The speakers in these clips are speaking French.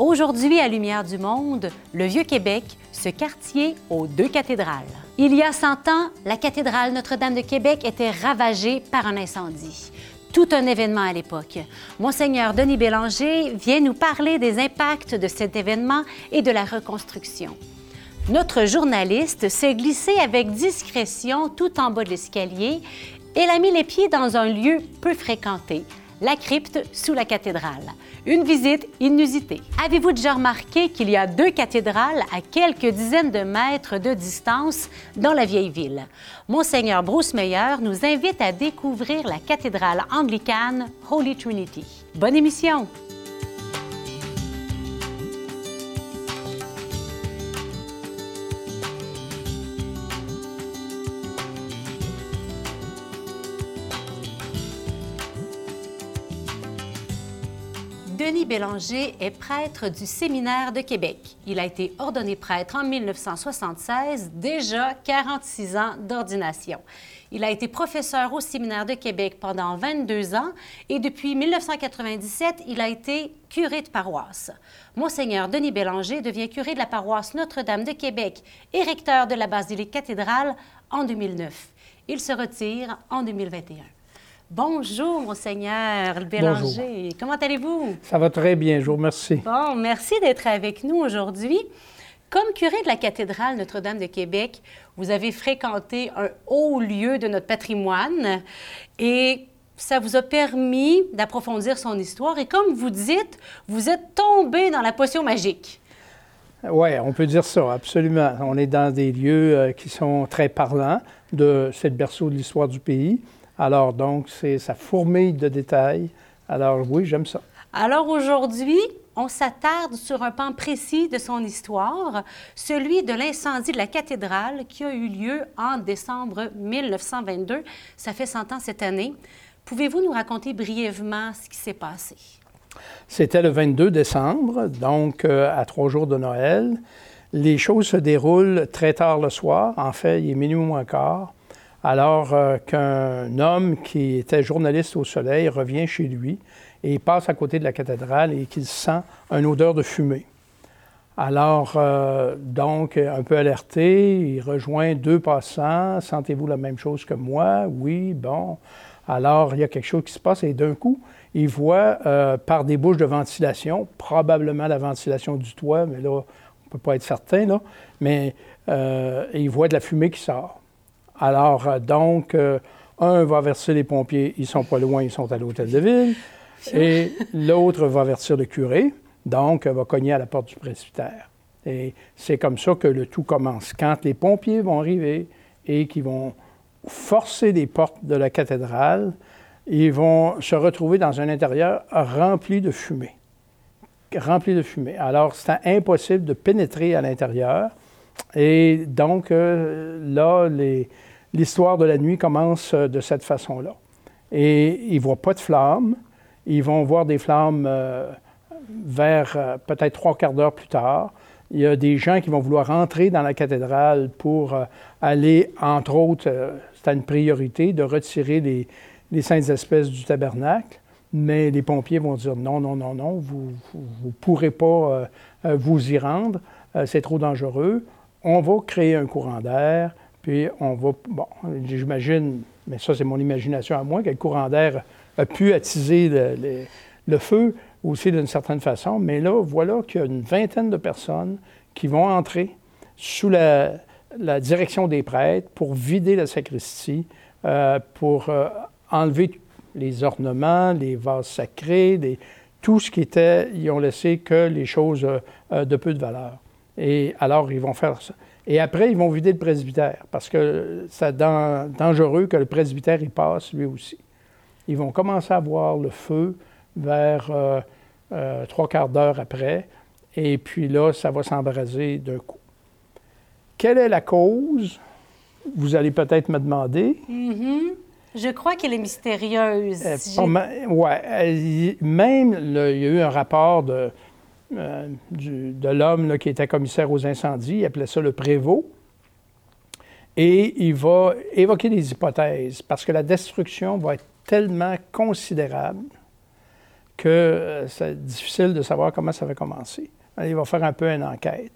Aujourd'hui, à Lumière du Monde, le Vieux-Québec, ce quartier aux deux cathédrales. Il y a 100 ans, la cathédrale Notre-Dame de Québec était ravagée par un incendie. Tout un événement à l'époque. Monseigneur Denis Bélanger vient nous parler des impacts de cet événement et de la reconstruction. Notre journaliste s'est glissé avec discrétion tout en bas de l'escalier et a mis les pieds dans un lieu peu fréquenté, la crypte sous la cathédrale. Une visite inusitée. Avez-vous déjà remarqué qu'il y a deux cathédrales à quelques dizaines de mètres de distance dans la vieille ville? Monseigneur Bruce Meyer nous invite à découvrir la cathédrale anglicane Holy Trinity. Bonne émission! Denis Bélanger est prêtre du Séminaire de Québec. Il a été ordonné prêtre en 1976, déjà 46 ans d'ordination. Il a été professeur au Séminaire de Québec pendant 22 ans et depuis 1997, il a été curé de paroisse. Monseigneur Denis Bélanger devient curé de la paroisse Notre-Dame de Québec et recteur de la basilique cathédrale en 2009. Il se retire en 2021. Bonjour, Monseigneur Bélanger. Comment allez-vous? Ça va très bien, je vous remercie. Bon, merci d'être avec nous aujourd'hui. Comme curé de la cathédrale Notre-Dame de Québec, vous avez fréquenté un haut lieu de notre patrimoine et ça vous a permis d'approfondir son histoire. Et comme vous dites, vous êtes tombé dans la potion magique. Oui, on peut dire ça, absolument. On est dans des lieux euh, qui sont très parlants de cette berceau de l'histoire du pays. Alors, donc, c'est ça fourmille de détails. Alors, oui, j'aime ça. Alors, aujourd'hui, on s'attarde sur un pan précis de son histoire, celui de l'incendie de la cathédrale qui a eu lieu en décembre 1922. Ça fait 100 ans cette année. Pouvez-vous nous raconter brièvement ce qui s'est passé? C'était le 22 décembre, donc euh, à trois jours de Noël. Les choses se déroulent très tard le soir. En fait, il est minuit moins quart alors euh, qu'un homme qui était journaliste au soleil revient chez lui et passe à côté de la cathédrale et qu'il sent une odeur de fumée. Alors, euh, donc, un peu alerté, il rejoint deux passants. Sentez-vous la même chose que moi? Oui, bon. Alors, il y a quelque chose qui se passe et d'un coup, il voit euh, par des bouches de ventilation, probablement la ventilation du toit, mais là, on ne peut pas être certain, là, mais il voit de la fumée qui sort. Alors, euh, donc, euh, un va avertir les pompiers, ils sont pas loin, ils sont à l'hôtel de ville. Et l'autre va avertir le curé, donc va cogner à la porte du presbytère. Et c'est comme ça que le tout commence. Quand les pompiers vont arriver et qu'ils vont forcer les portes de la cathédrale, ils vont se retrouver dans un intérieur rempli de fumée. Rempli de fumée. Alors, c'est impossible de pénétrer à l'intérieur. Et donc, euh, là, les, l'histoire de la nuit commence euh, de cette façon-là. Et ils ne voient pas de flammes. Ils vont voir des flammes euh, vers euh, peut-être trois quarts d'heure plus tard. Il y a des gens qui vont vouloir entrer dans la cathédrale pour aller, entre autres, c'est une priorité, de retirer les, les, saintes espèces du tabernacle. Mais les pompiers vont dire non, non, non, non, vous ne pourrez pas vous y rendre, c'est trop dangereux. On va créer un courant d'air, puis on va, bon, j'imagine, mais ça c'est mon imagination à moi, que courant d'air a pu attiser le, feu aussi d'une certaine façon. Mais là, voilà qu'il y a une vingtaine de personnes qui vont entrer sous la, direction des prêtres pour vider la sacristie, euh, pour euh, enlever les ornements, les vases sacrés, tout ce qui était, ils ont laissé que les choses euh, de peu de valeur. Et alors, ils vont faire. Et après, ils vont vider le presbytère parce que c'est dangereux que le presbytère y passe lui aussi. Ils vont commencer à voir le feu vers euh, euh, trois quarts d'heure après, et puis là, ça va s'embraser d'un coup. Quelle est la cause? Vous allez peut-être me demander. Mm-hmm. Je crois qu'elle est mystérieuse. Euh, oui. Même, il y a eu un rapport de, euh, de l'homme qui était commissaire aux incendies, il appelait ça le prévôt. Et il va évoquer des hypothèses parce que la destruction va être tellement considérable que c'est difficile de savoir comment ça va commencer. Il va faire un peu une enquête.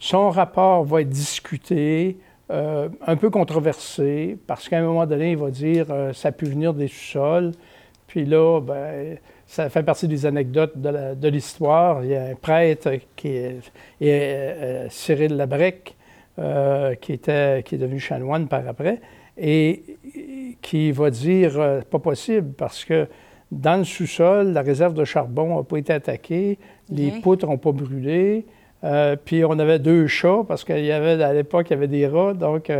Son rapport va être discuté, un peu controversé, parce qu'à un moment donné, il va dire ça a pu venir des sous-sols. Puis là, ben, ça fait partie des anecdotes de l'histoire. Il y a un prêtre qui est, euh, Cyril Labrec, euh, qui, était, qui est devenu chanoine par après, et qui va dire euh, pas possible parce que dans le sous-sol, la réserve de charbon n'a pas été attaquée, les poutres n'ont pas brûlé, puis on avait deux chats parce qu'il y avait à l'époque il y avait des rats, donc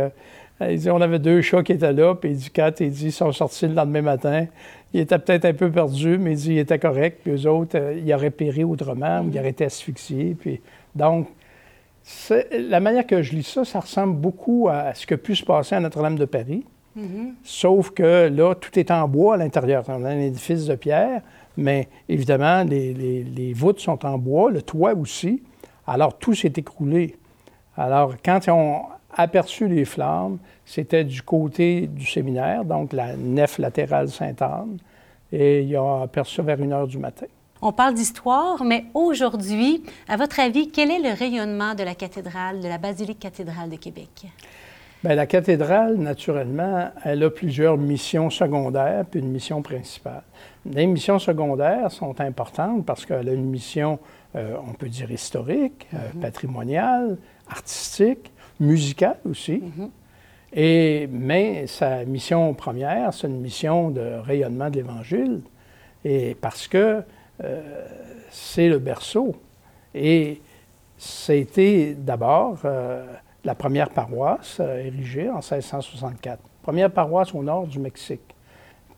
il dit, on avait deux chats qui étaient là, puis il dit, il dit, ils sont sortis le lendemain matin. Il était peut-être un peu perdu, mais il dit, il était correct. Puis eux autres, euh, ils auraient péri autrement, ou ils auraient été asphyxiés. Puis, donc, la manière que je lis ça, ça ressemble beaucoup à ce que pu se passer à Notre-Dame de Paris. Mm-hmm. Sauf que là, tout est en bois à l'intérieur. On a un édifice de pierre, mais évidemment, les, les voûtes sont en bois, le toit aussi. Alors, tout s'est écroulé. Alors, quand on, aperçu les flammes, c'était du côté du séminaire, donc la nef latérale Sainte-Anne, et il a aperçu vers une heure du matin. On parle d'histoire, mais aujourd'hui, à votre avis, quel est le rayonnement de la cathédrale, de la basilique cathédrale de Québec? Bien, la cathédrale, naturellement, elle a plusieurs missions secondaires puis une mission principale. Les missions secondaires sont importantes parce qu'elle a une mission, euh, on peut dire historique, euh, mm-hmm. patrimoniale, artistique, musicale aussi. Mhm. Et, mais sa mission première, c'est une mission de rayonnement de l'Évangile, et parce que euh, c'est le berceau. Et c'était d'abord euh, la première paroisse euh, érigée en 1664. Première paroisse au nord du Mexique.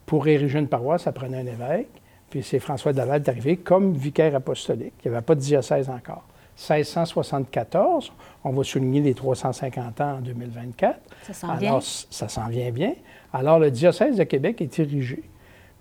Pour ériger une paroisse, ça prenait un évêque, puis c'est François de Laval arrivé comme vicaire apostolique. Il n'y avait pas de diocèse encore. 1674. On va souligner les 350 ans en 2024. Ça s'en vient. Ça s'en vient bien. Alors, le diocèse de Québec est érigé.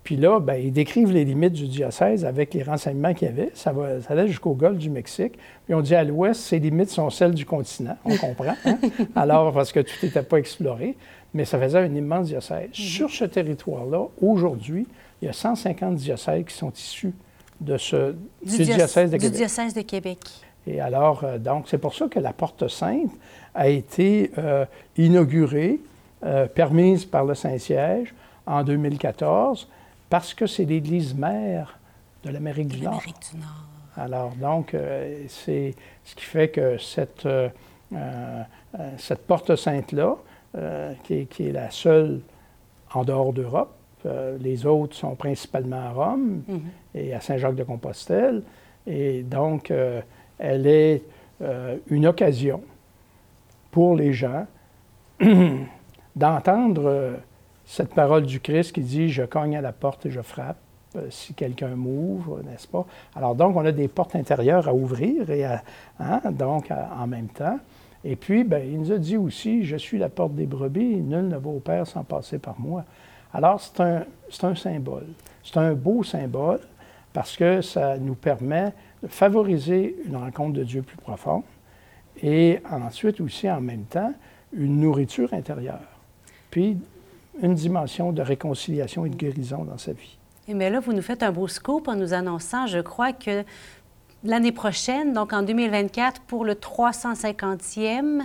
Puis là, bien, ils décrivent les limites du diocèse avec les renseignements qu'il y avait. Ça, va, ça allait jusqu'au golfe du Mexique. Puis on dit à l'ouest, ces limites sont celles du continent. On comprend. Hein? Alors, parce que tout n'était pas exploré. Mais ça faisait un immense diocèse. Mm-hmm. Sur ce territoire-là, aujourd'hui, il y a 150 diocèses qui sont issus de ce, du, diocèse de Québec. Du diocèse de Québec. Et alors, euh, donc, c'est pour ça que la Porte Sainte a été euh, inaugurée, euh, permise par le Saint-Siège en 2014, parce que c'est l'église mère de l'Amérique du, Nord. du Nord. Alors, donc, c'est ce qui fait que cette, cette Porte Sainte-là, qui, qui, est la seule en dehors d'Europe, les autres sont principalement à Rome mm-hmm. et à Saint-Jacques-de-Compostelle. Et donc, elle est euh, une occasion pour les gens d'entendre euh, cette parole du Christ qui dit Je cogne à la porte et je frappe euh, si quelqu'un m'ouvre, n'est-ce pas? Alors donc, on a des portes intérieures à ouvrir et hein, donc en même temps. Et puis, ben, il nous a dit aussi, je suis la porte des brebis, nul ne va au Père sans passer par moi. Alors, c'est un, symbole. C'est un beau symbole parce que ça nous permet favoriser une rencontre de Dieu plus profonde et ensuite aussi en même temps une nourriture intérieure, puis une dimension de réconciliation et de guérison dans sa vie. Et mais là, vous nous faites un beau scoop en nous annonçant, je crois que l'année prochaine, donc en 2024, pour le 350e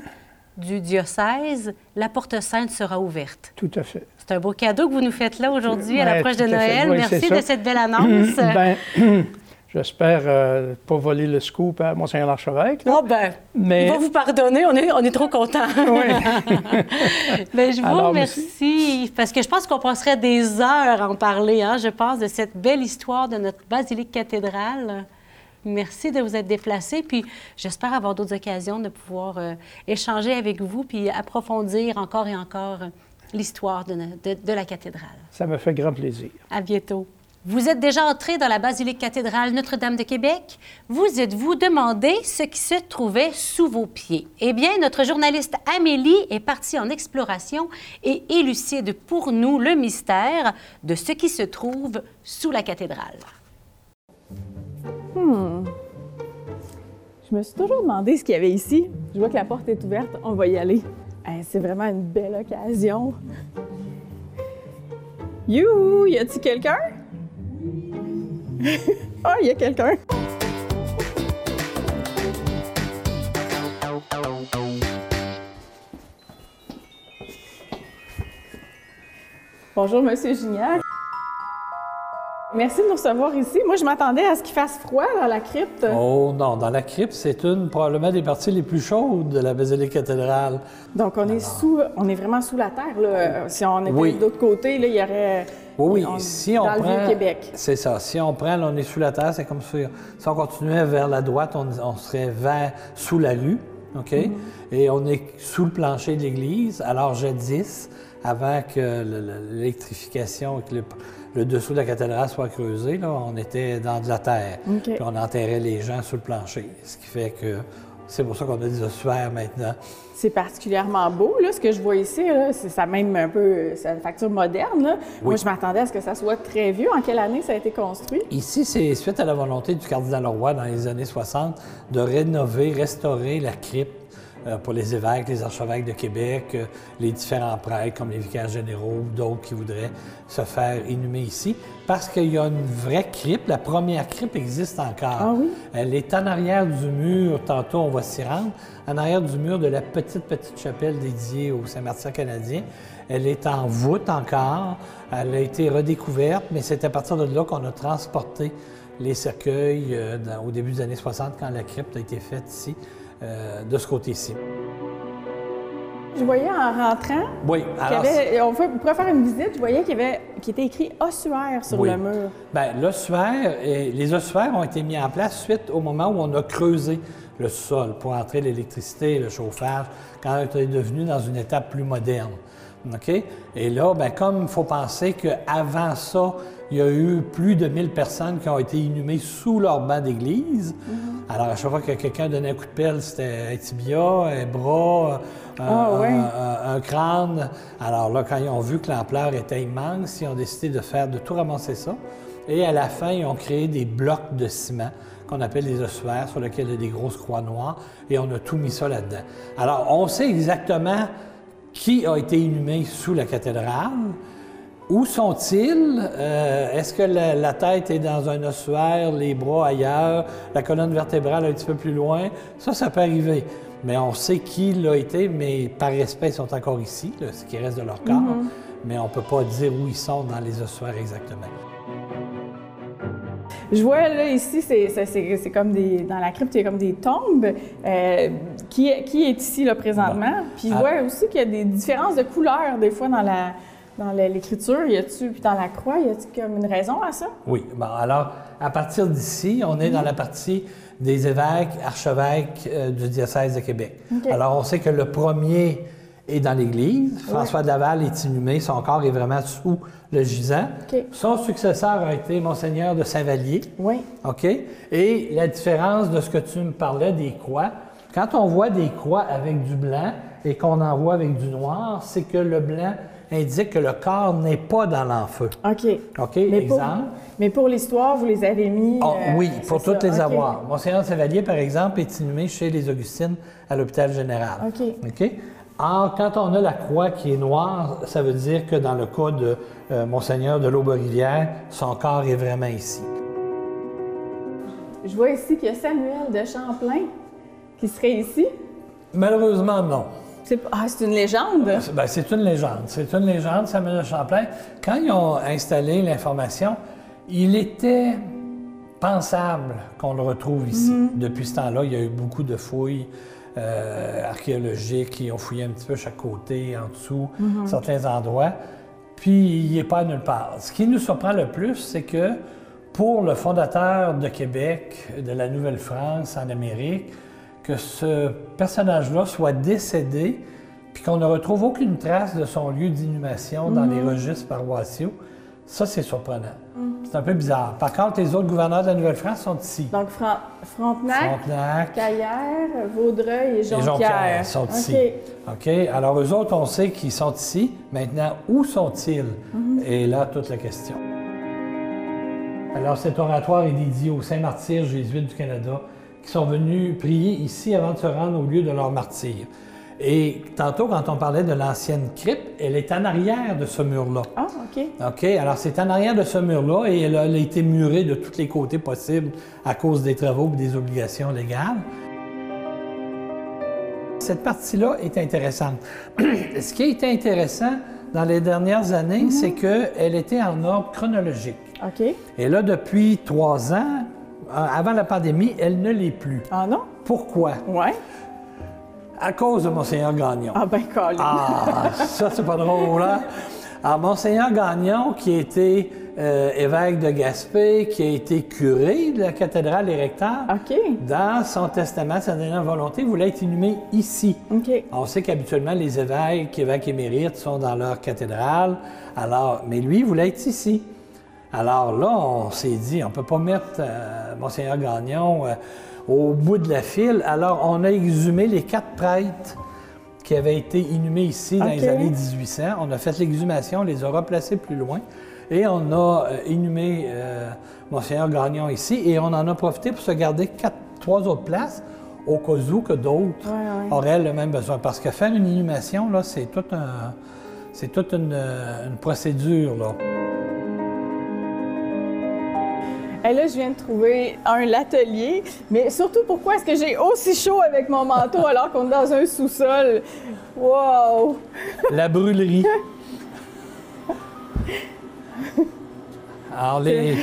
du diocèse, la porte sainte sera ouverte. Tout à fait. C'est un beau cadeau que vous nous faites là aujourd'hui à l'approche de Noël. Merci de cette belle annonce. ben, J'espère ne euh, pas voler le scoop à Monseigneur l'Archevêque. Oh ben, mais... il va vous pardonner, on est, on est trop contents. Oui. Ben, je vous remercie, parce que je pense qu'on passerait des heures à en parler, hein, je pense, de cette belle histoire de notre basilique cathédrale. Merci de vous être déplacé, puis j'espère avoir d'autres occasions de pouvoir euh, échanger avec vous, puis approfondir encore et encore l'histoire de, de, de la cathédrale. Ça me fait grand plaisir. À bientôt. Vous êtes déjà entré dans la basilique cathédrale Notre-Dame de Québec? Vous êtes-vous demandé ce qui se trouvait sous vos pieds? Eh bien, notre journaliste Amélie est partie en exploration et élucide pour nous le mystère de ce qui se trouve sous la cathédrale. Hmm. Je me suis toujours demandé ce qu'il y avait ici. Je vois que la porte est ouverte, on va y aller. C'est vraiment une belle occasion. Youhou! Y a-t-il quelqu'un? Ah, il y a quelqu'un! Bonjour, Monsieur Gignac. Merci de nous recevoir ici. Moi, je m'attendais à ce qu'il fasse froid dans la crypte. Oh non, dans la crypte, c'est une probablement des parties les plus chaudes de la basilique cathédrale. Donc, on est sous, on est vraiment sous la terre. Là. Si on était Oui. de l'autre côté, là, il y aurait. Oui, oui, on- si on dans le prend. Vieux-Québec. C'est ça. Si on prend, là, on est sous la terre, c'est comme si, si on continuait vers la droite, on, on serait vers, sous la rue, OK? Mm-hmm. Et on est sous le plancher de l'église. Alors, jadis, avant que le- le- l'électrification et que le, le dessous de la cathédrale soit creusé, là, on était dans de la terre. Puis on enterrait les gens sous le plancher. Ce qui fait que c'est pour ça qu'on a des ossuaires maintenant. C'est particulièrement beau, là, ce que je vois ici. C'est ça même un peu. C'est une facture moderne. là. Moi, je m'attendais à ce que ça soit très vieux. En quelle année ça a été construit? Ici, c'est suite à la volonté du cardinal Leroy dans les années 60 de rénover, restaurer la crypte pour les évêques, les archevêques de Québec, euh, les différents prêtres comme les vicaires généraux ou d'autres qui voudraient se faire inhumer ici. Parce qu'il y a une vraie crypte. La première crypte existe encore. Ah oui? Elle est en arrière du mur, tantôt on va s'y rendre, en arrière du mur de la petite, petite chapelle dédiée au Saint-Martin canadien. Elle est en voûte encore. Elle a été redécouverte, mais c'est à partir de là qu'on a transporté les cercueils euh, dans- au début des années 60, quand la crypte a été faite ici, euh, de ce côté-ci. Je voyais en rentrant Oui, alors. avait. On fait- on pourrait faire une visite. Je voyais qu'il y avait. qu'il était écrit ossuaire sur Oui. le mur. Bien, l'ossuaire, et les ossuaires ont été mis en place suite au moment où on a creusé le sol pour entrer l'électricité, le chauffage, quand on est devenu dans une étape plus moderne. OK? Et là, ben, comme il faut penser qu'avant ça, il y a eu plus de 1000 personnes qui ont été inhumées sous leur banc d'église. Alors, à chaque fois que quelqu'un donnait un coup de pelle, c'était un tibia, un bras, un, Ah, un- un crâne. Alors là, quand ils ont vu que l'ampleur était immense, ils ont décidé de faire, de tout ramasser ça. Et à la fin, ils ont créé des blocs de ciment qu'on appelle les ossuaires, sur lesquels il y a des grosses croix noires, et on a tout mis ça là-dedans. Alors, on sait exactement qui a été inhumé sous la cathédrale. Où sont-ils? Euh, Est-ce que la, la tête est dans un ossuaire, les bras ailleurs, la colonne vertébrale un petit peu plus loin? Ça, ça peut arriver. Mais on sait qui l'a été, mais par respect, ils sont encore ici, là, ce qui reste de leur corps. Mais on ne peut pas dire où ils sont dans les ossuaires exactement. Je vois là ici, c'est, comme des. Dans la crypte, il y a comme des tombes. Euh, qui, est- qui est ici là présentement? Puis je Ah. vois aussi qu'il y a des différences de couleurs des fois dans la dans l'écriture. Y a-tu puis dans la croix, y a-tu comme une raison à ça? Oui. Bon, alors, à partir d'ici, on est dans la partie des évêques, archevêques euh, du diocèse de Québec. Alors, on sait que le premier est dans l'Église. François Daval est inhumé. Son corps est vraiment sous le gisant. Son successeur a été Monseigneur de Saint-Vallier. Oui. OK? Et la différence de ce que tu me parlais des croix, quand on voit des croix avec du blanc et qu'on en voit avec du noir, c'est que le blanc indique que le corps n'est pas dans l'enfeu. OK. OK? Mais pour, mais pour l'histoire, vous les avez mis. Ah, euh, oui, pour ça. toutes les OK. avoir. Monseigneur de Saint-Vallier, par exemple, est inhumé chez les Augustines à l'hôpital général. OK. OK? Or, quand on a la croix qui est noire, ça veut dire que dans le cas de euh, Monseigneur de l'Aube-Rivière, son corps est vraiment ici. Je vois ici qu'il y a Samuel de Champlain qui serait ici. Malheureusement, non. C'est ah, c'est une légende? Ben, c'est une légende. C'est une légende, Samuel de Champlain. Quand ils ont installé l'information, il était pensable qu'on le retrouve ici. Depuis ce temps-là, il y a eu beaucoup de fouilles euh, archéologiques qui ont fouillé un petit peu chaque côté, en dessous, certains endroits. Puis, il n'est pas nulle part. Ce qui nous surprend le plus, c'est que pour le fondateur de Québec, de la Nouvelle-France en Amérique, que ce personnage-là soit décédé, puis qu'on ne retrouve aucune trace de son lieu d'inhumation dans les registres paroissiaux, ça, c'est surprenant. C'est un peu bizarre. Par contre, les autres gouverneurs de la Nouvelle-France sont ici. Donc, Fran- Frontenac, Frontenac Caillère, Vaudreuil et et Jonquière. Jonquière sont ici. OK? Alors, eux autres, on sait qu'ils sont ici. Maintenant, où sont-ils? Et là, toute la question. Alors, cet oratoire est dédié aux saints martyrs jésuites du Canada qui sont venus prier ici avant de se rendre au lieu de leur martyre. Et tantôt, quand on parlait de l'ancienne crypte, elle est en arrière de ce mur-là. Ah, OK. OK? Alors, c'est en arrière de ce mur-là et elle a, elle a été murée de tous les côtés possibles à cause des travaux et des obligations légales. Cette partie-là est intéressante. Ce qui a été intéressant dans les dernières années, c'est qu'elle était en ordre chronologique. OK. Et là, depuis trois ans, avant la pandémie, elle ne l'est plus. Ah non? Pourquoi? Ouais. À cause de Monseigneur Gagnon. Ah ben, Colin. Ah, ça, c'est pas drôle, hein? Alors, Monseigneur Gagnon, qui a été euh, évêque de Gaspé, qui a été curé de la cathédrale et recteur, dans son testament, sa dernière volonté, voulait être inhumé ici. On sait qu'habituellement, les évêques, évêques émérites sont dans leur cathédrale, alors, mais lui, il voulait être ici. Alors là, on s'est dit, on ne peut pas mettre euh, Monseigneur Gagnon euh, au bout de la file. Alors, on a exhumé les quatre prêtres qui avaient été inhumés ici dans les années 1800. On a fait l'exhumation, on les a replacés plus loin. Et on a euh, inhumé euh, Monseigneur Gagnon ici. Et on en a profité pour se garder quatre, trois autres places au cas où que d'autres Ouais, ouais. auraient le même besoin. Parce que faire une inhumation, là, c'est tout un... C'est toute une, une procédure, là. Et là, je viens de trouver un l'atelier, mais surtout, pourquoi est-ce que j'ai aussi chaud avec mon manteau alors qu'on est dans un sous-sol? Wow! La brûlerie. Alors, les,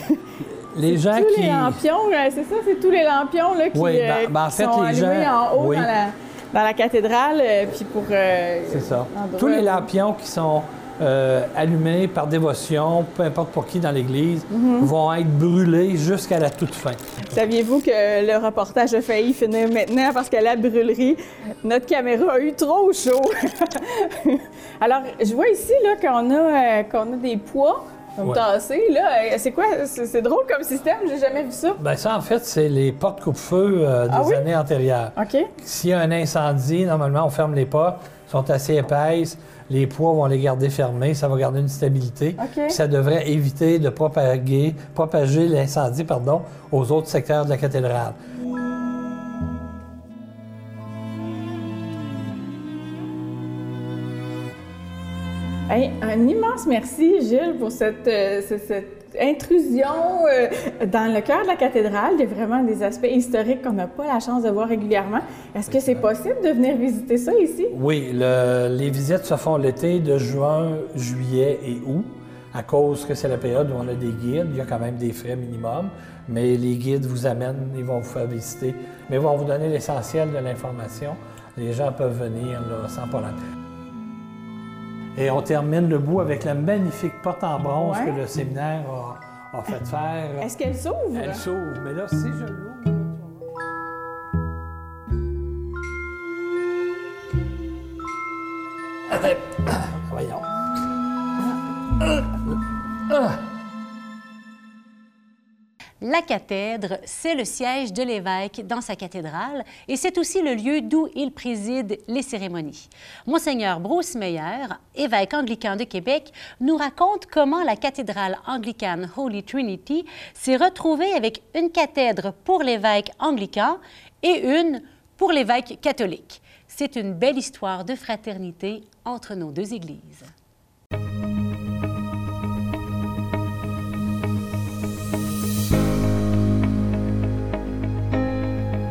les gens Tous qui. les lampions, euh, c'est ça, c'est tous les lampions là, qui, Oui, ben- euh, ben, en qui fait, sont les allumés gens- en haut oui. dans, la, dans la cathédrale, euh, puis pour... euh, C'est ça. Tous les lampions qui sont euh, allumés par dévotion, peu importe pour qui dans l'Église, Mhm. vont être brûlés jusqu'à la toute fin. Saviez-vous que le reportage a failli finir maintenant parce qu'à la brûlerie, notre caméra a eu trop chaud? Alors, je vois ici là, qu'on a, euh, qu'on a des poids Ouais. tassés. Là. Euh, C'est quoi? C'est drôle comme système, j'ai jamais vu ça. Ben ça, en fait, c'est les portes coupe-feu euh, des Ah oui? années antérieures. OK. S'il y a un incendie, normalement, on ferme les portes, sont assez épaisses, les poids vont les garder fermés, ça va garder une stabilité. Puis Ça devrait éviter de propager, propager l'incendie pardon, aux autres secteurs de la cathédrale. Hey, un immense merci, Gilles, pour cette, euh, cette intrusion euh, dans le cœur de la cathédrale. Il y a vraiment des aspects historiques qu'on n'a pas la chance de voir régulièrement. Est-ce que c'est possible de venir visiter ça ici? Oui, le- les visites se font l'été de juin, juillet et août, à cause que c'est la période où on a des guides. Il y a quand même des frais minimum, mais les guides vous amènent, ils vont vous faire visiter, mais ils vont vous donner l'essentiel de l'information. Les gens peuvent venir là, sans problème. Et on termine le bout avec la magnifique porte en bronze Ouais. que le séminaire a, a fait faire. Est-ce qu'elle s'ouvre? Elle s'ouvre, mais là, si je l'ouvre, voir. Ah, Voyons. La cathèdre, c'est le siège de l'évêque dans sa cathédrale et c'est aussi le lieu d'où il préside les cérémonies. Monseigneur Bruce Meyer, évêque anglican de Québec, nous raconte comment la cathédrale anglicane Holy Trinity s'est retrouvée avec une cathèdre pour l'évêque anglican et une pour l'évêque catholique. C'est une belle histoire de fraternité entre nos deux églises.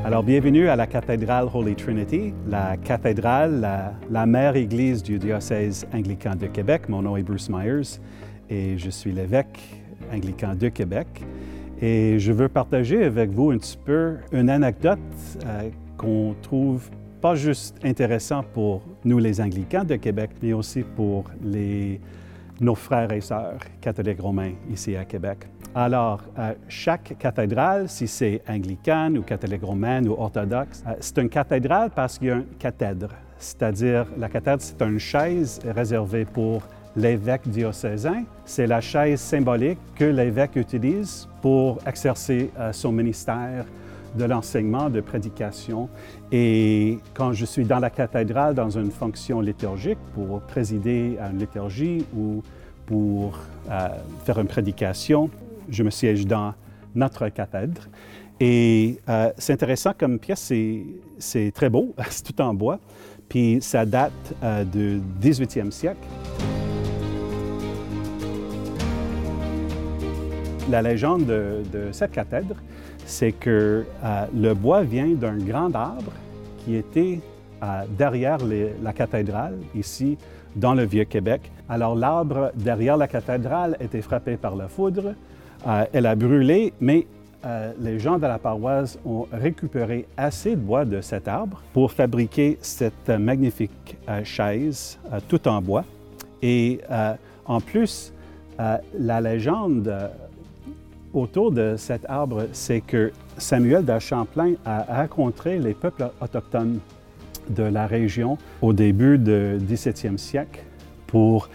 Alors, bienvenue à la cathédrale Holy Trinity, la cathédrale, la, mère église du diocèse anglican de Québec. Mon nom est Bruce Myers et je suis l'évêque anglican de Québec. Et je veux partager avec vous un petit peu une anecdote euh, qu'on trouve pas juste intéressant pour nous les anglicans de Québec, mais aussi pour les, nos frères et sœurs catholiques romains ici à Québec. Alors, euh, chaque cathédrale, si c'est anglicane ou catholique romaine ou orthodoxe, euh, c'est une cathédrale parce qu'il y a une cathèdre. C'est-à-dire, la cathèdre, c'est une chaise réservée pour l'évêque diocésain. C'est la chaise symbolique que l'évêque utilise pour exercer euh, son ministère de l'enseignement, de prédication. Et quand je suis dans la cathédrale, dans une fonction liturgique, pour présider une liturgie ou pour faire une prédication, je me siège dans notre cathèdre. Et c'est intéressant comme pièce, c'est très beau, c'est tout en bois, puis ça date du 18e siècle. La légende de, cette cathèdre, c'est que euh, le bois vient d'un grand arbre qui était euh, derrière la cathédrale, ici, dans le Vieux-Québec. Alors l'arbre derrière la cathédrale était frappé par la foudre, euh, elle a brûlé, mais les gens de la paroisse ont récupéré assez de bois de cet arbre pour fabriquer cette magnifique chaise tout en bois. Et en plus, la légende autour de cet arbre, c'est que Samuel de Champlain a rencontré les peuples autochtones de la région au début du 17e siècle pour,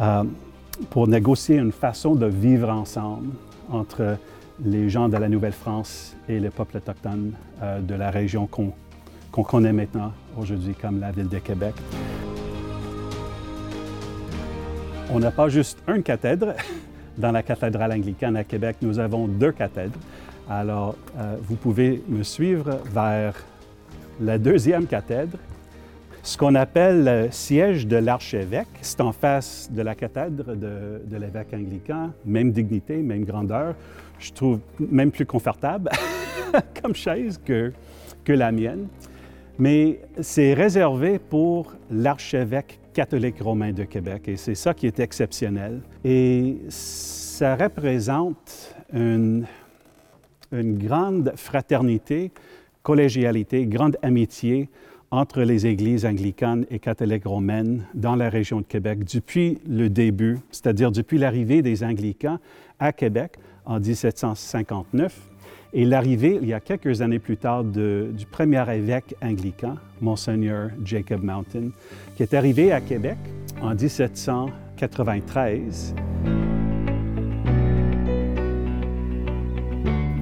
euh, pour négocier une façon de vivre ensemble entre les gens de la Nouvelle-France et les peuples autochtones euh, de la région qu'on connaît maintenant aujourd'hui comme la ville de Québec. On n'a pas juste une cathèdre, dans la cathédrale anglicane à Québec, nous avons deux cathèdres. Alors, euh, vous pouvez me suivre vers la deuxième cathèdre, ce qu'on appelle le siège de l'archevêque. C'est en face de la cathèdre de, l'évêque anglican, même dignité, même grandeur. Je trouve même plus confortable comme chaise que, la mienne. Mais c'est réservé pour l'archevêque catholique romain de Québec et c'est ça qui est exceptionnel. Et ça représente une grande fraternité, collégialité, grande amitié entre les églises anglicanes et catholiques romaines dans la région de Québec depuis le début, c'est-à-dire depuis l'arrivée des anglicans à Québec en 1759 et l'arrivée, il y a quelques années plus tard, du premier évêque anglican, Monseigneur Jacob Mountain, qui est arrivé à Québec en 1793.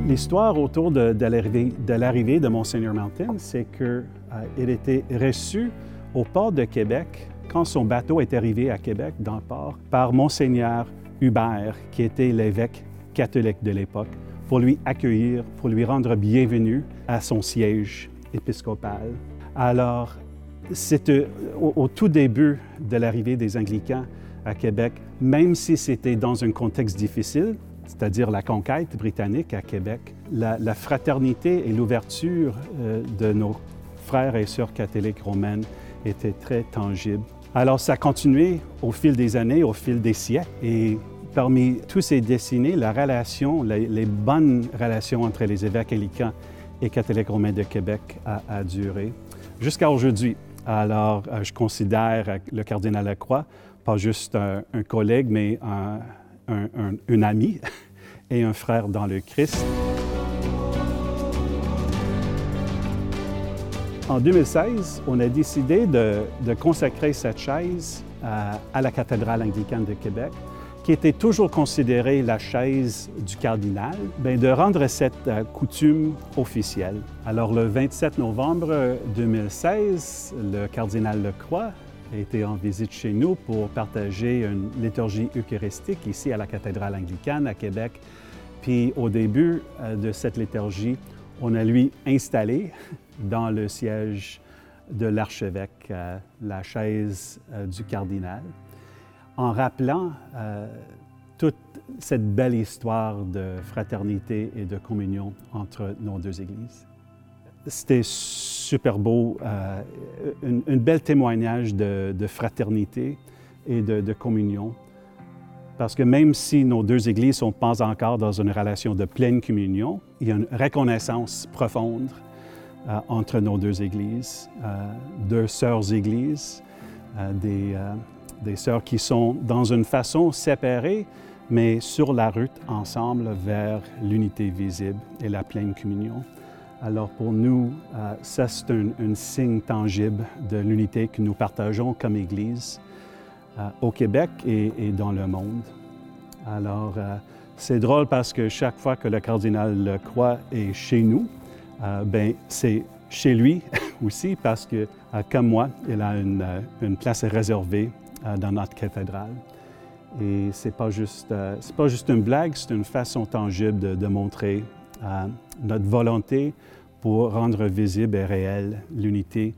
L'histoire autour de, de l'arrivée de Monseigneur Mountain, c'est qu'il euh, était reçu au port de Québec quand son bateau est arrivé à Québec, dans le port, par Monseigneur Hubert, qui était l'évêque catholique de l'époque pour lui accueillir, pour lui rendre bienvenue à son siège épiscopal. Alors, c'était au, tout début de l'arrivée des Anglicans à Québec, même si c'était dans un contexte difficile, c'est-à-dire la conquête britannique à Québec, la, fraternité et l'ouverture euh, de nos frères et sœurs catholiques romaines était très tangible. Alors ça a continué au fil des années, au fil des siècles, et parmi tous ces dessinés, la relation, les, bonnes relations entre les évêques anglicans et catholiques romains de Québec a, duré jusqu'à aujourd'hui. Alors, euh, je considère le cardinal Lacroix pas juste un, collègue, mais un, un, ami et un frère dans le Christ. En 2016, on a décidé de, consacrer cette chaise à, à la cathédrale anglicane de Québec qui était toujours considérée la chaise du cardinal, bien, de rendre cette euh, coutume officielle. Alors, le 27 novembre 2016, le cardinal Lecroix était en visite chez nous pour partager une liturgie eucharistique ici à la cathédrale anglicane à Québec. Puis au début euh, de cette liturgie, on a lui installé dans le siège de l'archevêque euh, la chaise du cardinal en rappelant euh, toute cette belle histoire de fraternité et de communion entre nos deux églises. C'était super beau, euh, un, bel témoignage de, fraternité et de, communion. Parce que même si nos deux églises ne sont pas encore dans une relation de pleine communion, il y a une reconnaissance profonde euh, entre nos deux églises, deux sœurs églises, des, des sœurs qui sont dans une façon séparée, mais sur la route ensemble vers l'unité visible et la pleine communion. Alors pour nous, euh, ça c'est un, signe tangible de l'unité que nous partageons comme Église euh, au Québec et, dans le monde. Alors euh, c'est drôle parce que chaque fois que le cardinal Croix est chez nous, ben c'est chez lui aussi parce que, comme moi, il a une, une place réservée euh, dans notre cathédrale. Et ce n'est pas, juste, euh, pas juste une blague, c'est une façon tangible de, montrer notre volonté pour rendre visible et réelle l'unité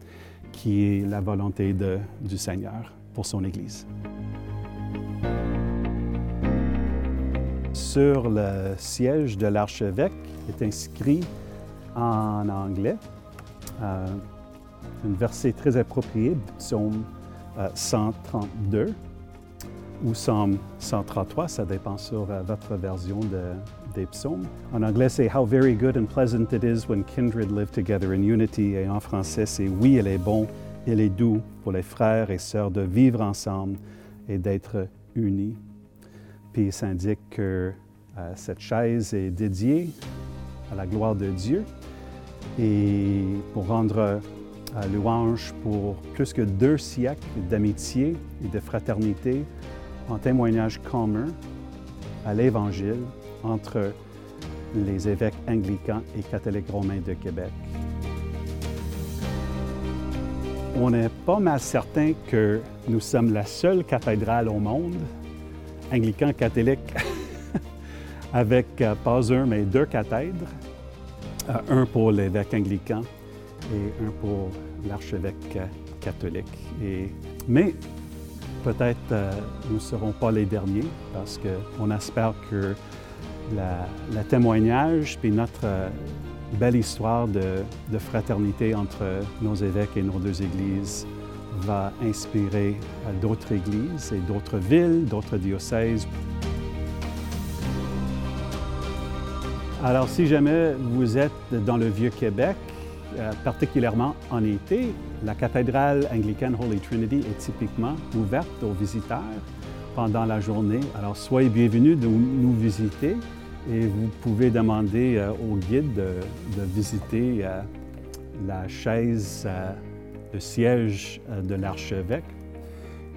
qui est la volonté du Seigneur pour son Église. Sur le siège de l'archevêque est inscrit en anglais euh, un verset très approprié, psaume 132 euh, ou psaume 133, ça dépend sur euh, votre version de, des psaumes. En anglais, c'est How very good and pleasant it is when kindred live together in unity. Et en français, c'est Oui, il est bon, il est doux pour les frères et sœurs de vivre ensemble et d'être unis. Puis il s'indique que euh, cette chaise est dédiée à la gloire de Dieu et pour rendre euh, louange pour plus que deux siècles d'amitié et de fraternité en témoignage commun à l'Évangile entre les évêques anglicans et catholiques romains de Québec. On est pas mal certain que nous sommes la seule cathédrale au monde, anglican catholique, avec euh, pas un, mais deux cathèdres, euh, un pour l'évêque anglican et un pour l'archevêque catholique. Et, mais peut-être euh, nous ne serons pas les derniers parce qu'on espère que le témoignage puis notre euh, belle histoire de, fraternité entre nos évêques et nos deux églises va inspirer euh, d'autres églises et d'autres villes, d'autres diocèses. Alors, si jamais vous êtes dans le Vieux-Québec, euh, particulièrement en été, la cathédrale anglicane Holy Trinity est typiquement ouverte aux visiteurs pendant la journée. Alors, soyez bienvenus de nous visiter et vous pouvez demander euh, au guide de, visiter euh, la chaise, le siège de l'archevêque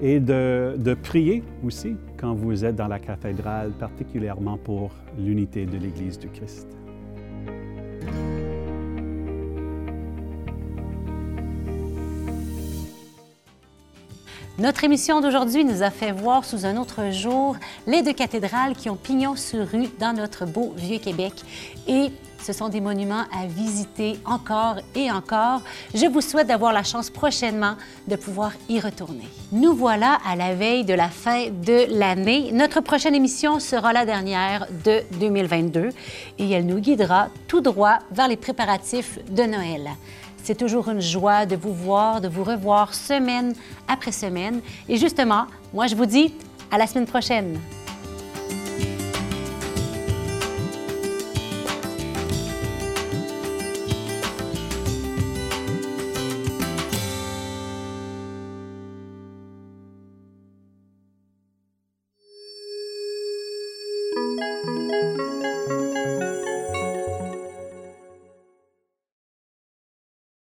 et de, prier aussi quand vous êtes dans la cathédrale, particulièrement pour l'unité de l'Église du Christ. Notre émission d'aujourd'hui nous a fait voir sous un autre jour les deux cathédrales qui ont pignon sur rue dans notre beau Vieux-Québec. Et ce sont des monuments à visiter encore et encore. Je vous souhaite d'avoir la chance prochainement de pouvoir y retourner. Nous voilà à la veille de la fin de l'année. Notre prochaine émission sera la dernière de 2022 et elle nous guidera tout droit vers les préparatifs de Noël. C'est toujours une joie de vous voir, de vous revoir semaine après semaine. Et justement, moi, je vous dis à la semaine prochaine.